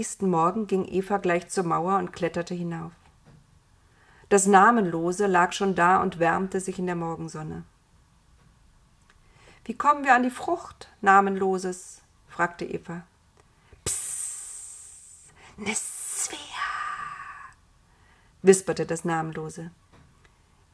Nächsten Morgen ging Eva gleich zur Mauer und kletterte hinauf. Das Namenlose lag schon da und wärmte sich in der Morgensonne. Wie kommen wir an die Frucht, Namenloses? fragte Eva. Psst, ne Svea, wisperte das Namenlose.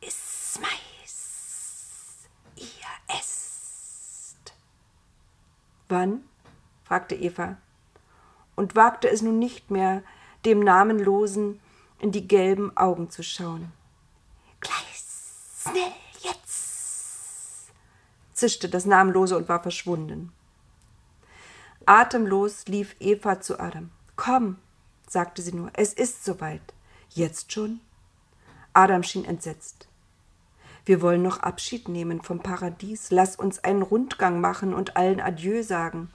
Is Mais, ihr esst. Wann? fragte Eva und wagte es nun nicht mehr, dem Namenlosen in die gelben Augen zu schauen. Gleich schnell jetzt, zischte das Namenlose und war verschwunden. Atemlos lief Eva zu Adam. Komm, sagte sie nur, es ist soweit. Jetzt schon? Adam schien entsetzt. Wir wollen noch Abschied nehmen vom Paradies. Lass uns einen Rundgang machen und allen Adieu sagen.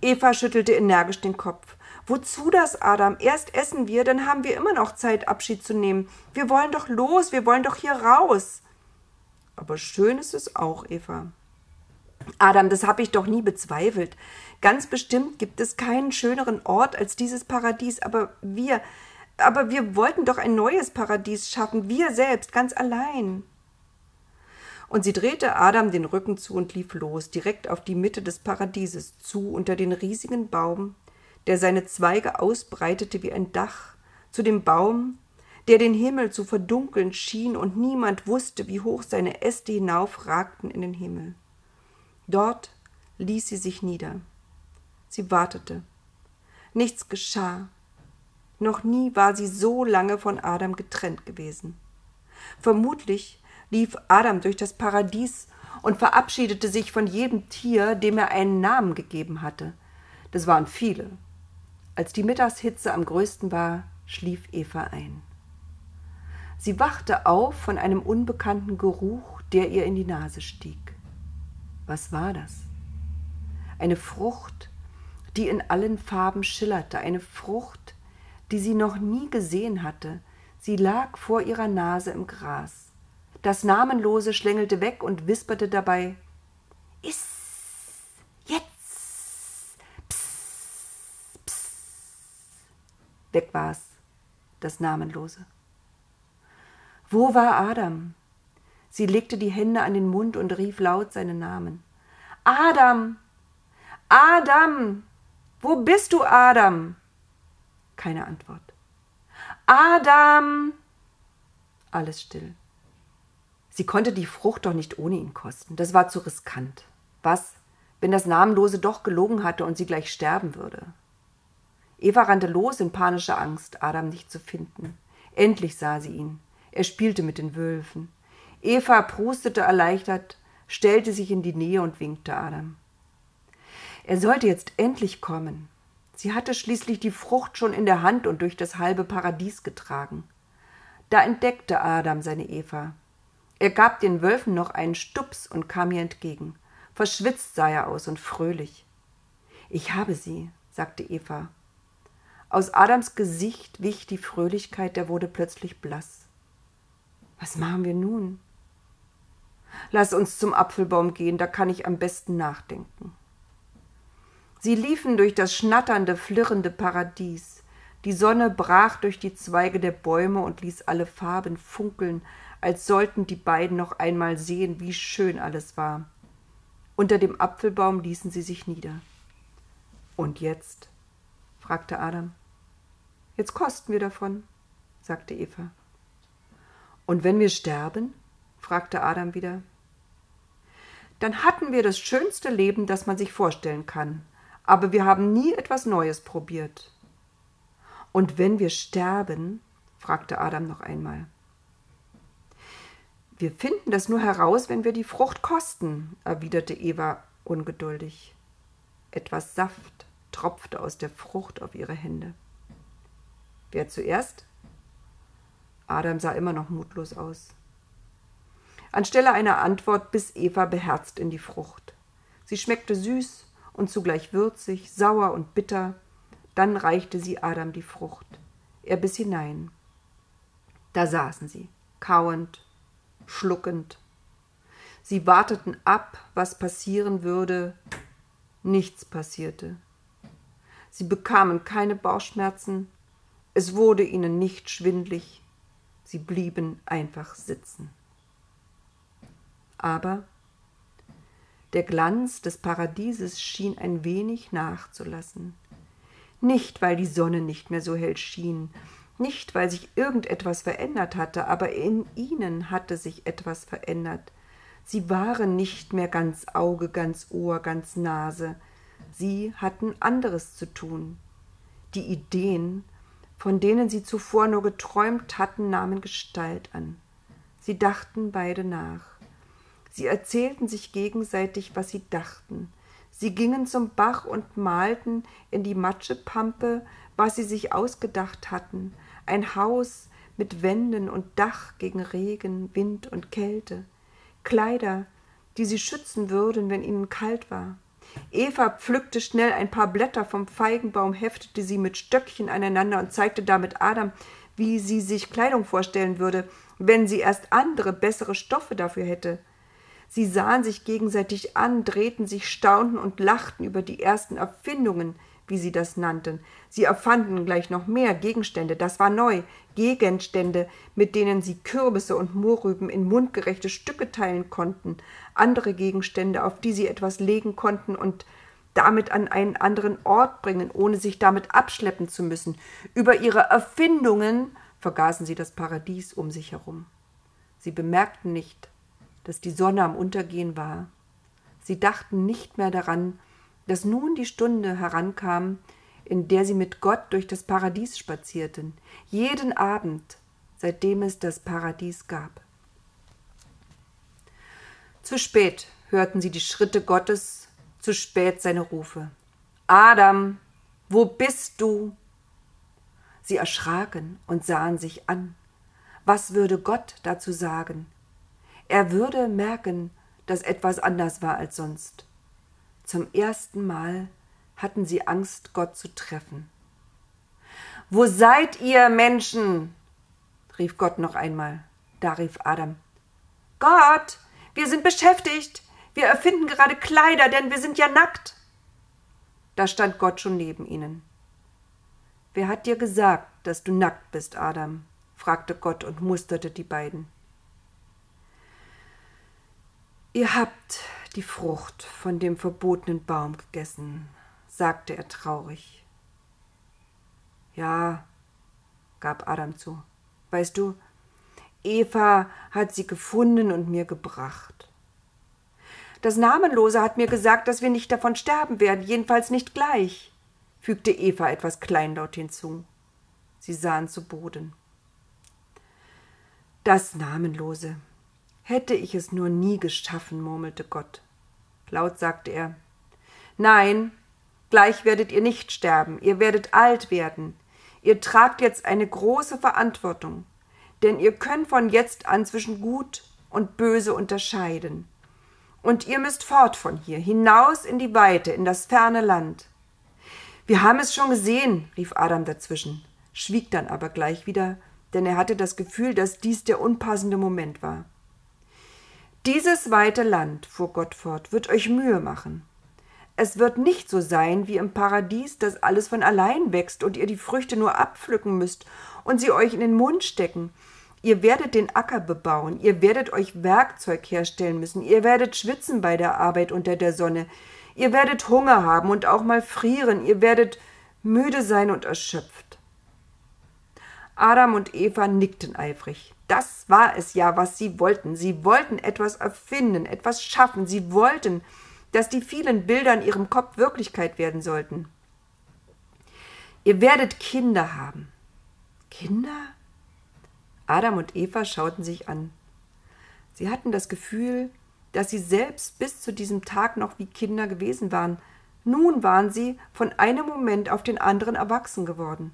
Eva schüttelte energisch den Kopf. Wozu das, Adam? Erst essen wir, dann haben wir immer noch Zeit, Abschied zu nehmen. Wir wollen doch los, wir wollen doch hier raus. Aber schön ist es auch, Eva. Adam, das habe ich doch nie bezweifelt. Ganz bestimmt gibt es keinen schöneren Ort als dieses Paradies, aber wir, aber wir wollten doch ein neues Paradies schaffen, wir selbst, ganz allein. Und sie drehte Adam den Rücken zu und lief los, direkt auf die Mitte des Paradieses zu, unter den riesigen Baum, der seine Zweige ausbreitete wie ein Dach, zu dem Baum, der den Himmel zu verdunkeln schien und niemand wusste, wie hoch seine Äste hinaufragten in den Himmel. Dort ließ sie sich nieder. Sie wartete. Nichts geschah. Noch nie war sie so lange von Adam getrennt gewesen. Vermutlich lief Adam durch das Paradies und verabschiedete sich von jedem Tier, dem er einen Namen gegeben hatte. Das waren viele. Als die Mittagshitze am größten war, schlief Eva ein. Sie wachte auf von einem unbekannten Geruch, der ihr in die Nase stieg. Was war das? Eine Frucht, die in allen Farben schillerte, eine Frucht, die sie noch nie gesehen hatte. Sie lag vor ihrer Nase im Gras. Das Namenlose schlängelte weg und wisperte dabei Iss, jetzt, pss, pss. Weg war's, das Namenlose. Wo war Adam? Sie legte die Hände an den Mund und rief laut seinen Namen. Adam! Adam! Wo bist du, Adam? Keine Antwort. Adam! Alles still. Sie konnte die Frucht doch nicht ohne ihn kosten. Das war zu riskant. Was, wenn das Namenlose doch gelogen hatte und sie gleich sterben würde? Eva rannte los in panischer Angst, Adam nicht zu finden. Endlich sah sie ihn. Er spielte mit den Wölfen. Eva prustete erleichtert, stellte sich in die Nähe und winkte Adam. Er sollte jetzt endlich kommen. Sie hatte schließlich die Frucht schon in der Hand und durch das halbe Paradies getragen. Da entdeckte Adam seine Eva. Er gab den Wölfen noch einen Stups und kam ihr entgegen. Verschwitzt sah er aus und fröhlich. Ich habe sie, sagte Eva. Aus Adams Gesicht wich die Fröhlichkeit, der wurde plötzlich blass. Was machen wir nun? Lass uns zum Apfelbaum gehen, da kann ich am besten nachdenken. Sie liefen durch das schnatternde, flirrende Paradies. Die Sonne brach durch die Zweige der Bäume und ließ alle Farben funkeln, als sollten die beiden noch einmal sehen, wie schön alles war. Unter dem Apfelbaum ließen sie sich nieder. Und jetzt? fragte Adam. Jetzt kosten wir davon, sagte Eva. Und wenn wir sterben? fragte Adam wieder. Dann hatten wir das schönste Leben, das man sich vorstellen kann, aber wir haben nie etwas Neues probiert. Und wenn wir sterben? fragte Adam noch einmal. Wir finden das nur heraus, wenn wir die Frucht kosten, erwiderte Eva ungeduldig. Etwas Saft tropfte aus der Frucht auf ihre Hände. Wer zuerst? Adam sah immer noch mutlos aus. Anstelle einer Antwort biss Eva beherzt in die Frucht. Sie schmeckte süß und zugleich würzig, sauer und bitter. Dann reichte sie Adam die Frucht. Er biss hinein. Da saßen sie, kauend schluckend. Sie warteten ab, was passieren würde. Nichts passierte. Sie bekamen keine Bauchschmerzen, es wurde ihnen nicht schwindlig, sie blieben einfach sitzen. Aber der Glanz des Paradieses schien ein wenig nachzulassen. Nicht, weil die Sonne nicht mehr so hell schien, nicht, weil sich irgendetwas verändert hatte, aber in ihnen hatte sich etwas verändert. Sie waren nicht mehr ganz Auge, ganz Ohr, ganz Nase. Sie hatten anderes zu tun. Die Ideen, von denen sie zuvor nur geträumt hatten, nahmen Gestalt an. Sie dachten beide nach. Sie erzählten sich gegenseitig, was sie dachten. Sie gingen zum Bach und malten in die Matschepampe, was sie sich ausgedacht hatten. Ein Haus mit Wänden und Dach gegen Regen, Wind und Kälte. Kleider, die sie schützen würden, wenn ihnen kalt war. Eva pflückte schnell ein paar Blätter vom Feigenbaum, heftete sie mit Stöckchen aneinander und zeigte damit Adam, wie sie sich Kleidung vorstellen würde, wenn sie erst andere, bessere Stoffe dafür hätte. Sie sahen sich gegenseitig an, drehten sich, staunten und lachten über die ersten Erfindungen, wie sie das nannten. Sie erfanden gleich noch mehr Gegenstände, das war neu, Gegenstände, mit denen sie Kürbisse und Mohrrüben in mundgerechte Stücke teilen konnten, andere Gegenstände, auf die sie etwas legen konnten und damit an einen anderen Ort bringen, ohne sich damit abschleppen zu müssen. Über ihre Erfindungen vergaßen sie das Paradies um sich herum. Sie bemerkten nicht, dass die Sonne am Untergehen war. Sie dachten nicht mehr daran, dass nun die Stunde herankam, in der sie mit Gott durch das Paradies spazierten, jeden Abend, seitdem es das Paradies gab. Zu spät hörten sie die Schritte Gottes, zu spät seine Rufe. Adam, wo bist du? Sie erschraken und sahen sich an. Was würde Gott dazu sagen? Er würde merken, dass etwas anders war als sonst. Zum ersten Mal hatten sie Angst, Gott zu treffen. Wo seid ihr, Menschen? rief Gott noch einmal. Da rief Adam. Gott, wir sind beschäftigt. Wir erfinden gerade Kleider, denn wir sind ja nackt. Da stand Gott schon neben ihnen. Wer hat dir gesagt, dass du nackt bist, Adam? fragte Gott und musterte die beiden. Ihr habt die Frucht von dem verbotenen Baum gegessen, sagte er traurig. Ja, gab Adam zu. Weißt du, Eva hat sie gefunden und mir gebracht. Das Namenlose hat mir gesagt, dass wir nicht davon sterben werden, jedenfalls nicht gleich, fügte Eva etwas kleinlaut hinzu. Sie sahen zu Boden. Das Namenlose, Hätte ich es nur nie geschaffen, murmelte Gott. Laut sagte er Nein, gleich werdet ihr nicht sterben, ihr werdet alt werden. Ihr tragt jetzt eine große Verantwortung, denn ihr könnt von jetzt an zwischen Gut und Böse unterscheiden. Und ihr müsst fort von hier, hinaus in die Weite, in das ferne Land. Wir haben es schon gesehen, rief Adam dazwischen, schwieg dann aber gleich wieder, denn er hatte das Gefühl, dass dies der unpassende Moment war. Dieses weite Land, fuhr Gott fort, wird euch Mühe machen. Es wird nicht so sein wie im Paradies, dass alles von allein wächst und ihr die Früchte nur abpflücken müsst und sie euch in den Mund stecken. Ihr werdet den Acker bebauen, ihr werdet euch Werkzeug herstellen müssen, ihr werdet schwitzen bei der Arbeit unter der Sonne, ihr werdet Hunger haben und auch mal frieren, ihr werdet müde sein und erschöpft. Adam und Eva nickten eifrig. Das war es ja, was sie wollten. Sie wollten etwas erfinden, etwas schaffen. Sie wollten, dass die vielen Bilder in ihrem Kopf Wirklichkeit werden sollten. Ihr werdet Kinder haben. Kinder? Adam und Eva schauten sich an. Sie hatten das Gefühl, dass sie selbst bis zu diesem Tag noch wie Kinder gewesen waren. Nun waren sie von einem Moment auf den anderen erwachsen geworden.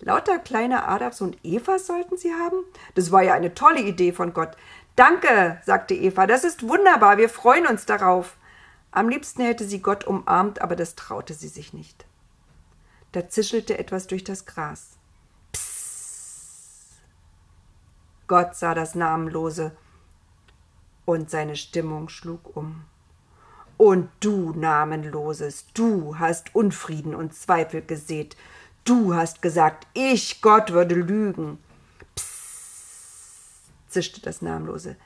Lauter kleine Adams und Evas sollten sie haben? Das war ja eine tolle Idee von Gott. Danke, sagte Eva, das ist wunderbar, wir freuen uns darauf. Am liebsten hätte sie Gott umarmt, aber das traute sie sich nicht. Da zischelte etwas durch das Gras. Psst. Gott sah das Namenlose und seine Stimmung schlug um. Und du, Namenloses, du hast Unfrieden und Zweifel gesät. Du hast gesagt, ich, Gott, würde lügen. Psst, zischte das Namenlose.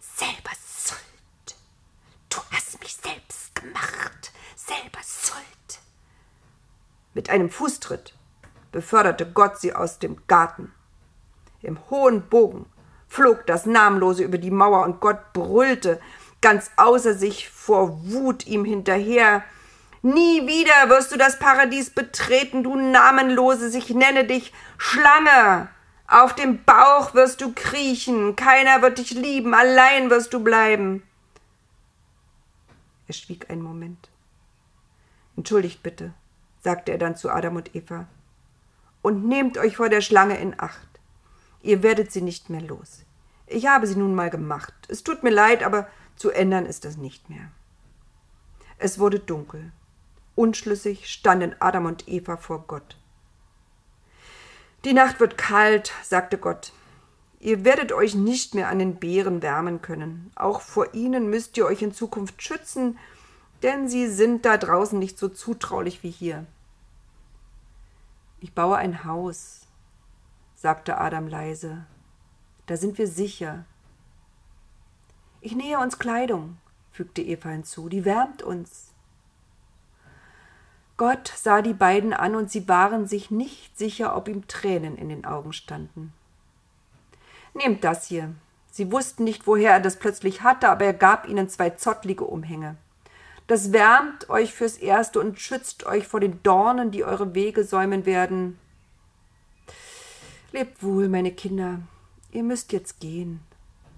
Selber Schuld. Du hast mich selbst gemacht. Selber Schuld. Mit einem Fußtritt beförderte Gott sie aus dem Garten. Im hohen Bogen flog das Namenlose über die Mauer und Gott brüllte, ganz außer sich vor Wut ihm hinterher. Nie wieder wirst du das Paradies betreten, du Namenlose, ich nenne dich Schlange. Auf dem Bauch wirst du kriechen, keiner wird dich lieben, allein wirst du bleiben. Er schwieg einen Moment. Entschuldigt bitte, sagte er dann zu Adam und Eva, und nehmt euch vor der Schlange in Acht. Ihr werdet sie nicht mehr los. Ich habe sie nun mal gemacht. Es tut mir leid, aber zu ändern ist das nicht mehr. Es wurde dunkel. Unschlüssig standen Adam und Eva vor Gott. Die Nacht wird kalt, sagte Gott. Ihr werdet euch nicht mehr an den Bären wärmen können. Auch vor ihnen müsst ihr euch in Zukunft schützen, denn sie sind da draußen nicht so zutraulich wie hier. Ich baue ein Haus, sagte Adam leise. Da sind wir sicher. Ich nähe uns Kleidung, fügte Eva hinzu, die wärmt uns. Gott sah die beiden an und sie waren sich nicht sicher, ob ihm Tränen in den Augen standen. Nehmt das hier. Sie wussten nicht, woher er das plötzlich hatte, aber er gab ihnen zwei zottlige Umhänge. Das wärmt euch fürs Erste und schützt euch vor den Dornen, die eure Wege säumen werden. Lebt wohl, meine Kinder. Ihr müsst jetzt gehen.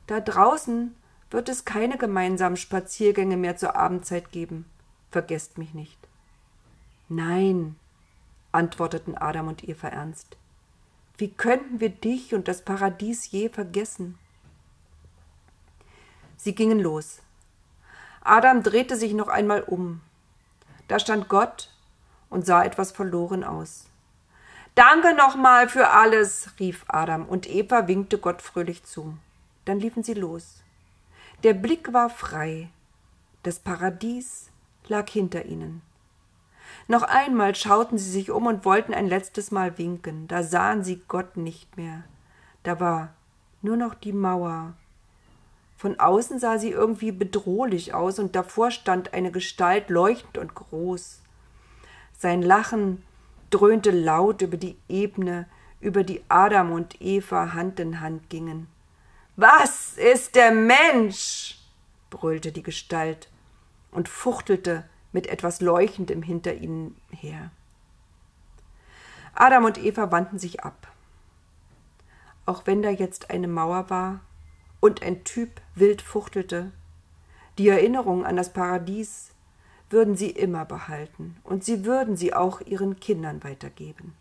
Da draußen wird es keine gemeinsamen Spaziergänge mehr zur Abendzeit geben. Vergesst mich nicht. Nein, antworteten Adam und Eva ernst. Wie könnten wir dich und das Paradies je vergessen? Sie gingen los. Adam drehte sich noch einmal um. Da stand Gott und sah etwas verloren aus. Danke nochmal für alles, rief Adam, und Eva winkte Gott fröhlich zu. Dann liefen sie los. Der Blick war frei. Das Paradies lag hinter ihnen. Noch einmal schauten sie sich um und wollten ein letztes Mal winken. Da sahen sie Gott nicht mehr. Da war nur noch die Mauer. Von außen sah sie irgendwie bedrohlich aus und davor stand eine Gestalt leuchtend und groß. Sein Lachen dröhnte laut über die Ebene, über die Adam und Eva Hand in Hand gingen. Was ist der Mensch? brüllte die Gestalt und fuchtelte mit etwas Leuchtendem hinter ihnen her. Adam und Eva wandten sich ab. Auch wenn da jetzt eine Mauer war und ein Typ wild fuchtelte, die Erinnerung an das Paradies würden sie immer behalten und sie würden sie auch ihren Kindern weitergeben.